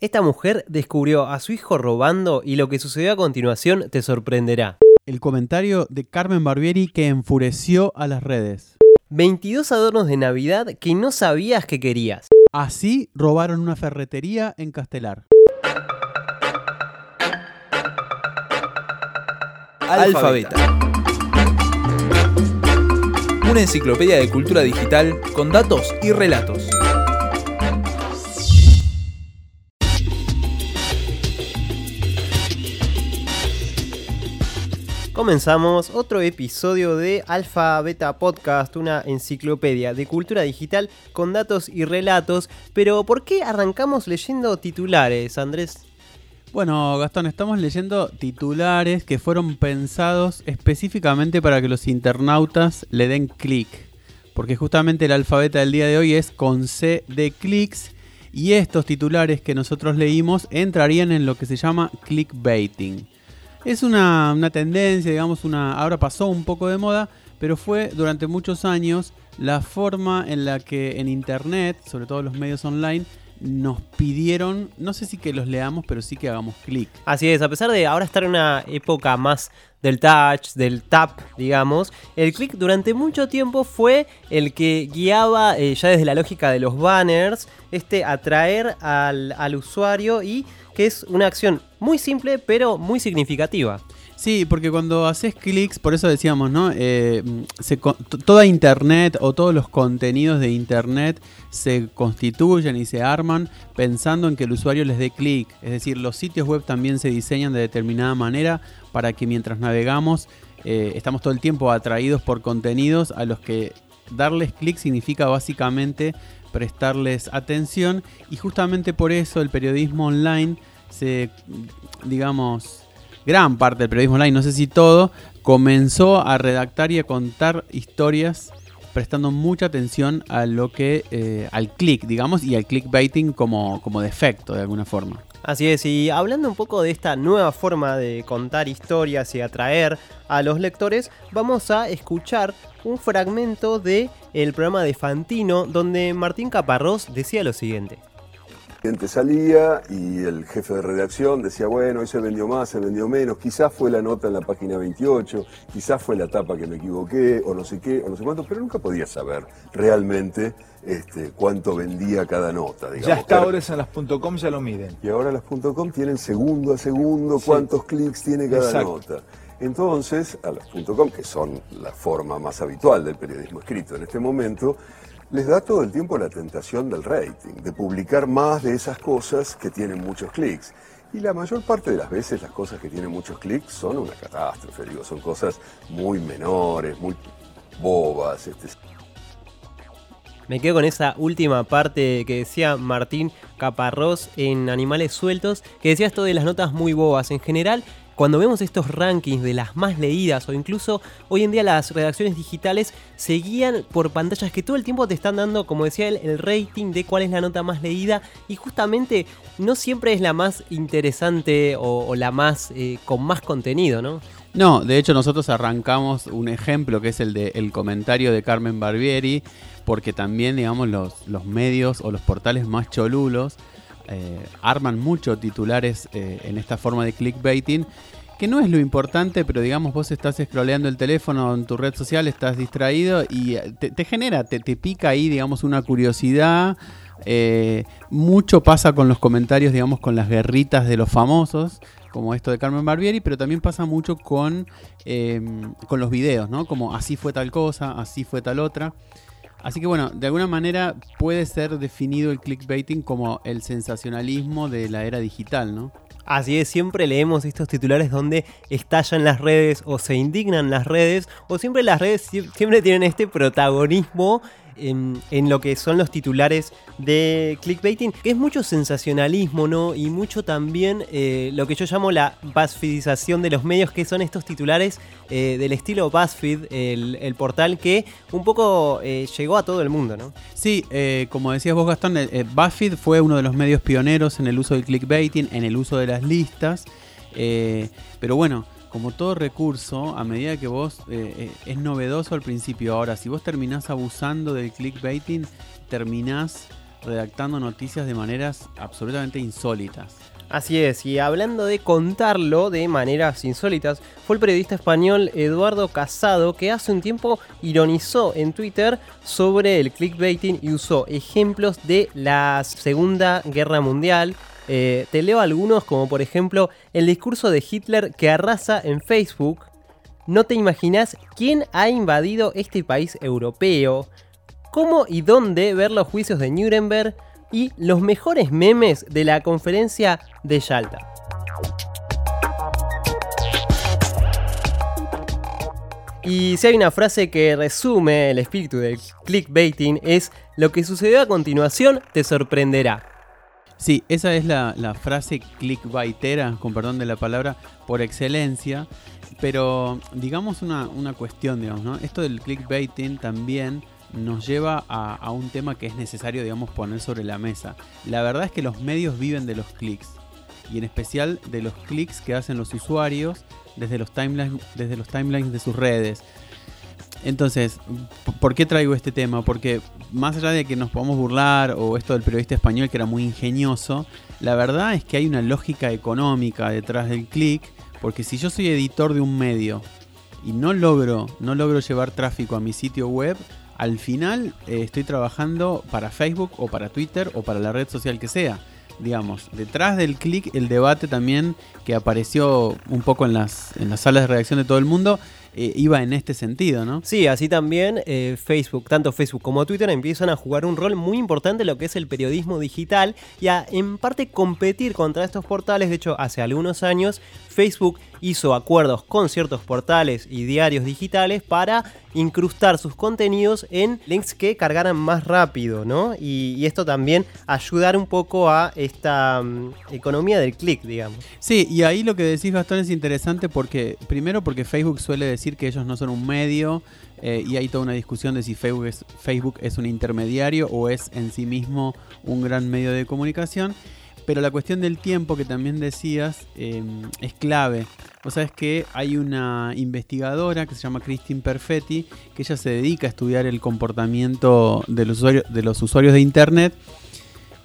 Esta mujer descubrió a su hijo robando y lo que sucedió a continuación te sorprenderá. El comentario de Carmen Barbieri que enfureció a las redes. 22 adornos de Navidad que no sabías que querías. Así robaron una ferretería en Castelar. Alfabeta. Una enciclopedia de cultura digital con datos y relatos. Comenzamos otro episodio de Alfa Beta Podcast, una enciclopedia de cultura digital con datos y relatos. Pero ¿por qué arrancamos leyendo titulares, Andrés? Bueno, Gastón, estamos leyendo titulares que fueron pensados específicamente para que los internautas le den clic. Porque justamente el alfabeta del día de hoy es con C de clics. Y estos titulares que nosotros leímos entrarían en lo que se llama clickbaiting. Es una, tendencia, digamos, una, ahora pasó un poco de moda, pero fue durante muchos años la forma en la que en Internet, sobre todo los medios online, nos pidieron, no sé si que los leamos, pero sí que hagamos clic. Así es, a pesar de ahora estar en una época más del touch, del tap, digamos, el clic durante mucho tiempo fue el que guiaba eh, ya desde la lógica de los banners, este atraer al, al usuario y que es una acción muy simple pero muy significativa. Sí, porque cuando haces clics, por eso decíamos, ¿no? Eh, toda Internet o todos los contenidos de Internet se constituyen y se arman pensando en que el usuario les dé clic. Es decir, los sitios web también se diseñan de determinada manera para que mientras navegamos eh, estamos todo el tiempo atraídos por contenidos a los que darles clic significa básicamente prestarles atención y justamente por eso el periodismo online se, digamos, gran parte del periodismo online, no sé si todo, comenzó a redactar y a contar historias prestando mucha atención a lo que eh, al click, digamos, y al clickbaiting como, como defecto de alguna forma. Así es, y hablando un poco de esta nueva forma de contar historias y atraer a los lectores, vamos a escuchar un fragmento de el programa de Fantino donde Martín Caparrós decía lo siguiente gente salía y el jefe de redacción decía, bueno, hoy se vendió más, se vendió menos, quizás fue la nota en la página 28, quizás fue la tapa que me equivoqué, o no sé qué, o no sé cuánto, pero nunca podía saber realmente este, cuánto vendía cada nota. ya hasta ahora en las .com ya lo miden. Y ahora las .com tienen segundo a segundo cuántos clics tiene cada nota. Entonces, a las .com, que son la forma más habitual del periodismo escrito en este momento, les da todo el tiempo la tentación del rating, de publicar más de esas cosas que tienen muchos clics. Y la mayor parte de las veces las cosas que tienen muchos clics son una catástrofe, digo, son cosas muy menores, muy bobas. Este... Me quedo con esa última parte que decía Martín Caparrós en Animales Sueltos, que decía esto de las notas muy bobas. En general, cuando vemos estos rankings de las más leídas o incluso hoy en día las redacciones digitales se guían por pantallas que todo el tiempo te están dando, como decía él, el rating de cuál es la nota más leída y justamente no siempre es la más interesante o, la más eh, con más contenido, ¿no? No, de hecho nosotros arrancamos un ejemplo que es el del comentario de Carmen Barbieri, porque también, digamos, los, los medios o los portales más cholulos eh, arman mucho titulares eh, en esta forma de clickbaiting, que no es lo importante, pero digamos vos estás scrolleando el teléfono en tu red social, estás distraído y eh, te, genera, te, pica ahí, digamos, una curiosidad. mucho pasa con los comentarios, digamos, con las guerritas de los famosos, como esto de Carmen Barbieri, pero también pasa mucho con, con los videos, ¿no? Como así fue tal cosa, así fue tal otra. Así que bueno, de alguna manera puede ser definido el clickbaiting como el sensacionalismo de la era digital, ¿no? Así es, siempre leemos estos titulares donde estallan las redes o se indignan las redes o siempre las redes siempre tienen este protagonismo en, lo que son los titulares de clickbaiting, que es mucho sensacionalismo, ¿no? Y mucho también eh, lo que yo llamo la BuzzFeedización de los medios, que son estos titulares eh, del estilo BuzzFeed, el, portal que un poco eh, llegó a todo el mundo, ¿no? Sí, como decías vos, Gastón, BuzzFeed fue uno de los medios pioneros en el uso del clickbaiting, en el uso de las listas. pero bueno, como todo recurso, a medida que vos eh, eh, es novedoso al principio. Ahora, si vos terminás abusando del clickbaiting, terminás redactando noticias de maneras absolutamente insólitas. Así es, y hablando de contarlo de maneras insólitas, fue el periodista español Eduardo Casado que hace un tiempo ironizó en Twitter sobre el clickbaiting y usó ejemplos de la Segunda Guerra Mundial. Eh, te leo algunos como por ejemplo el discurso de Hitler que arrasa en Facebook. No te imaginas quién ha invadido este país europeo. ¿Cómo y dónde ver los juicios de Nuremberg? y los mejores memes de la conferencia de Yalta. Y si hay una frase que resume el espíritu del clickbaiting es lo que sucedió a continuación te sorprenderá. Sí, esa es la, frase clickbaitera, con perdón de la palabra, por excelencia. Pero digamos una, una cuestión, digamos, ¿no? Esto del clickbaiting también nos lleva a, un tema que es necesario, digamos, poner sobre la mesa. La verdad es que los medios viven de los clics y en especial de los clics que hacen los usuarios desde los timelines, desde los timelines de sus redes. Entonces, ¿por qué traigo este tema? Porque más allá de que nos podamos burlar o esto del periodista español que era muy ingenioso, la verdad es que hay una lógica económica detrás del clic, porque si yo soy editor de un medio y no logro, no logro llevar tráfico a mi sitio web, al final eh, estoy trabajando para Facebook o para Twitter o para la red social que sea. Digamos, detrás del clic, el debate también que apareció un poco en las, en las salas de redacción de todo el mundo, eh, iba en este sentido, ¿no? Sí, así también eh, Facebook, tanto Facebook como Twitter empiezan a jugar un rol muy importante en lo que es el periodismo digital y a en parte competir contra estos portales. De hecho, hace algunos años Facebook hizo acuerdos con ciertos portales y diarios digitales para incrustar sus contenidos en links que cargaran más rápido, ¿no? Y, esto también ayudar un poco a esta mm, economía del clic, digamos. Sí, y ahí lo que decís Gastón es interesante porque, primero porque Facebook suele decir que ellos no son un medio eh, y hay toda una discusión de si Facebook es, Facebook es un intermediario o es en sí mismo un gran medio de comunicación. Pero la cuestión del tiempo que también decías em, es clave. Vos sabés que hay una investigadora que se llama Christine Perfetti, que ella se dedica a estudiar el comportamiento de los usuarios de, Internet.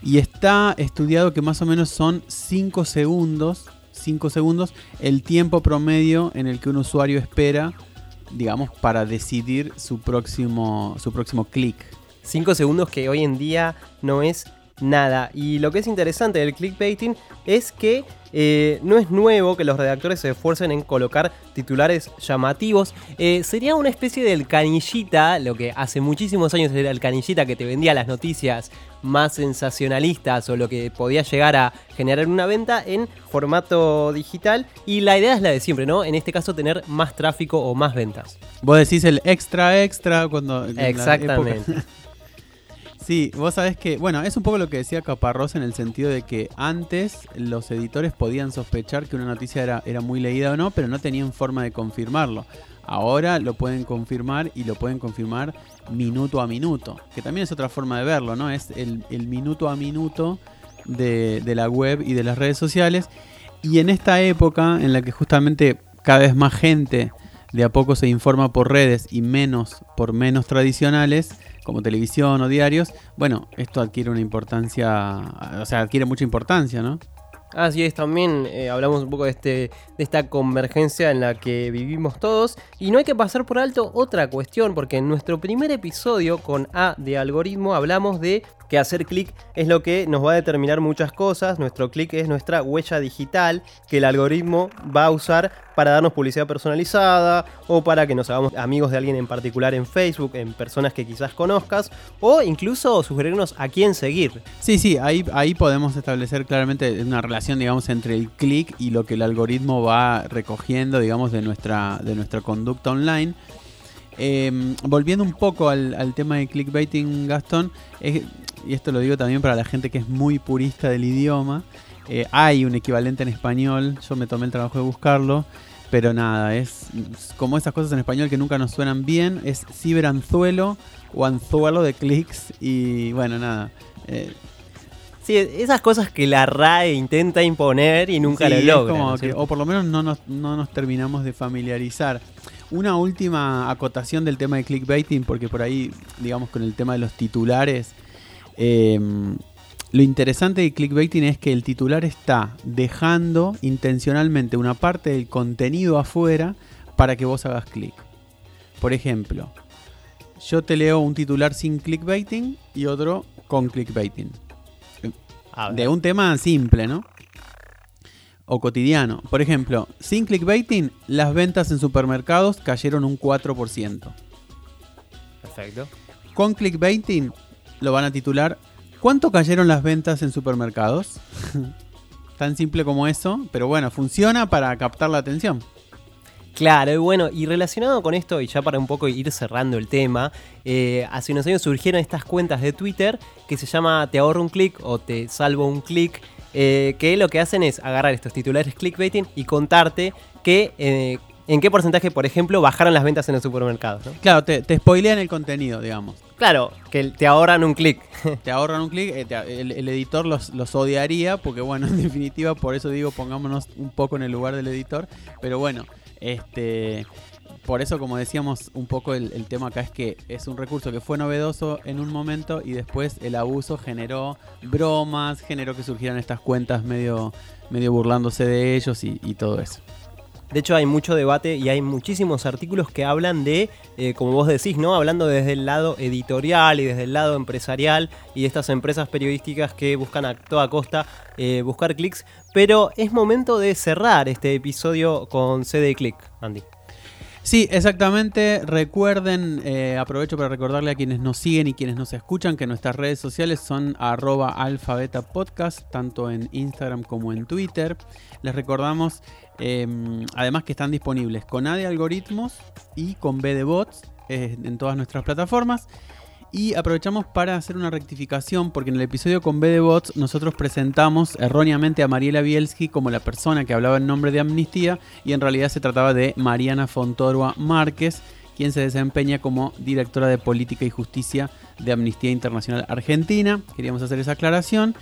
Y está estudiado que más o menos son 5 segundos, 5 segundos el tiempo promedio en el que un usuario espera, digamos, para decidir su próximo, su próximo clic. 5 segundos que hoy en día no es nada. Y lo que es interesante del clickbaiting es que eh, no es nuevo que los redactores se esfuercen en colocar titulares llamativos. Eh, sería una especie del canillita, lo que hace muchísimos años era el canillita que te vendía las noticias más sensacionalistas o lo que podía llegar a generar una venta en formato digital. Y la idea es la de siempre, ¿no? En este caso, tener más tráfico o más ventas. Vos decís el extra extra cuando... Exactamente. Sí, vos sabés que, bueno, es un poco lo que decía Caparrós en el sentido de que antes los editores podían sospechar que una noticia era, era muy leída o no, pero no tenían forma de confirmarlo. Ahora lo pueden confirmar y lo pueden confirmar minuto a minuto, que también es otra forma de verlo, ¿no? Es el, minuto a minuto de, de la web y de las redes sociales. Y en esta época en la que justamente cada vez más gente de a poco se informa por redes y menos por menos tradicionales, como televisión o diarios, bueno, esto adquiere una importancia, o sea, adquiere mucha importancia, ¿no? Así es, también eh, hablamos un poco de, este, de esta convergencia en la que vivimos todos. Y no hay que pasar por alto otra cuestión, porque en nuestro primer episodio con A de algoritmo hablamos de que hacer clic es lo que nos va a determinar muchas cosas. Nuestro clic es nuestra huella digital que el algoritmo va a usar para darnos publicidad personalizada o para que nos hagamos amigos de alguien en particular en Facebook, en personas que quizás conozcas o incluso sugerirnos a quién seguir. Sí, sí, ahí, ahí podemos establecer claramente una relación, digamos, entre el clic y lo que el algoritmo va recogiendo, digamos, de nuestra, de nuestra conducta online. Em, volviendo un poco al, tema de clickbaiting, Gastón, y esto lo digo también para la gente que es muy purista del idioma, eh, hay un equivalente en español, yo me tomé el trabajo de buscarlo, pero nada, es como esas cosas en español que nunca nos suenan bien, es ciberanzuelo o anzuelo de clics y bueno, nada. Eh, Sí, esas cosas que la RAE intenta imponer y nunca lo logra. o por lo menos no nos, no nos terminamos de familiarizar. Una última acotación del tema de clickbaiting, porque por ahí, digamos, con el tema de los titulares, Em, lo interesante del clickbaiting es que el titular está dejando intencionalmente una parte del contenido afuera para que vos hagas clic. Por ejemplo, yo te leo un titular sin clickbaiting y otro con clickbaiting. De un tema simple, ¿no? O cotidiano. Por ejemplo, sin clickbaiting, las ventas en supermercados cayeron un 4%. Perfecto. Con clickbaiting lo van a titular ¿Cuánto cayeron las ventas en supermercados? Tan simple como eso, pero bueno, funciona para captar la atención. Claro, y bueno, y relacionado con esto, y ya para un poco ir cerrando el tema, eh, hace unos años surgieron estas cuentas de Twitter que se llama Te ahorro un clic o Te salvo un clic, eh, que lo que hacen es agarrar estos titulares clickbaiting y contarte que eh, en qué porcentaje, por ejemplo, bajaron las ventas en los supermercados. Claro, te, te spoilean el contenido, digamos. Claro, que te ahorran un clic. te ahorran un clic, eh, el, editor los, odiaría, porque bueno, en definitiva, por eso digo, pongámonos un poco en el lugar del editor. Pero bueno, este por eso, como decíamos, un poco el, tema acá es que es un recurso que fue novedoso en un momento y después el abuso generó bromas, generó que surgieran estas cuentas medio, medio burlándose de ellos y todo eso. De hecho, hay mucho debate y hay muchísimos artículos que hablan de, eh, como vos decís, ¿no? Hablando desde el lado editorial y desde el lado empresarial y de estas empresas periodísticas que buscan a toda costa eh, buscar clics. Pero es momento de cerrar este episodio con CD Click, Andy. Sí, exactamente. Recuerden, eh, aprovecho para recordarle a quienes nos siguen y quienes nos escuchan que nuestras redes sociales son arroba alfabetapodcast, tanto en Instagram como en Twitter. Les recordamos em, además que están disponibles con A de algoritmos y con B de bots eh, en todas nuestras plataformas. Y aprovechamos para hacer una rectificación porque en el episodio con B de Bots nosotros presentamos erróneamente a Mariela Bielski como la persona que hablaba en nombre de Amnistía y en realidad se trataba de Mariana Fontorua Márquez, quien se desempeña como directora de Política y Justicia de Amnistía Internacional Argentina. Queríamos hacer esa aclaración.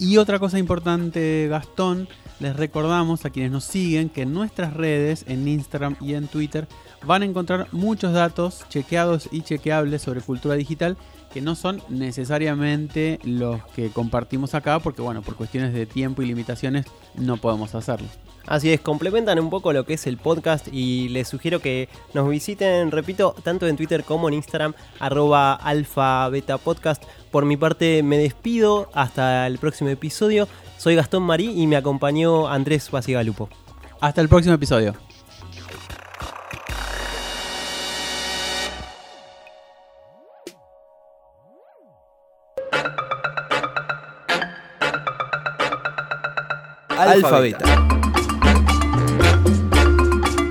Y otra cosa importante, Gastón, les recordamos a quienes nos siguen que en nuestras redes, en Instagram y en Twitter, van a encontrar muchos datos chequeados y chequeables sobre cultura digital que no son necesariamente los que compartimos acá porque bueno, por cuestiones de tiempo y limitaciones no podemos hacerlo. Así es, complementan un poco lo que es el podcast y les sugiero que nos visiten, repito, tanto en Twitter como en Instagram, arroba alfa beta podcast. Por mi parte me despido, hasta el próximo episodio. Soy Gastón Marí y me acompañó Andrés Basigalupo. Hasta el próximo episodio. Alfabeta.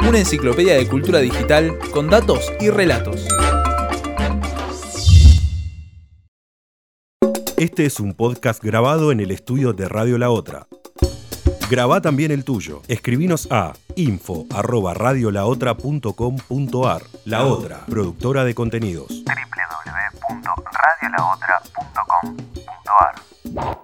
Una enciclopedia de cultura digital con datos y relatos. Este es un podcast grabado en el estudio de Radio La Otra. Graba también el tuyo. Escribinos a info@radiolaotra.com.ar. La Otra, productora de contenidos. www.radiolaotra.com.ar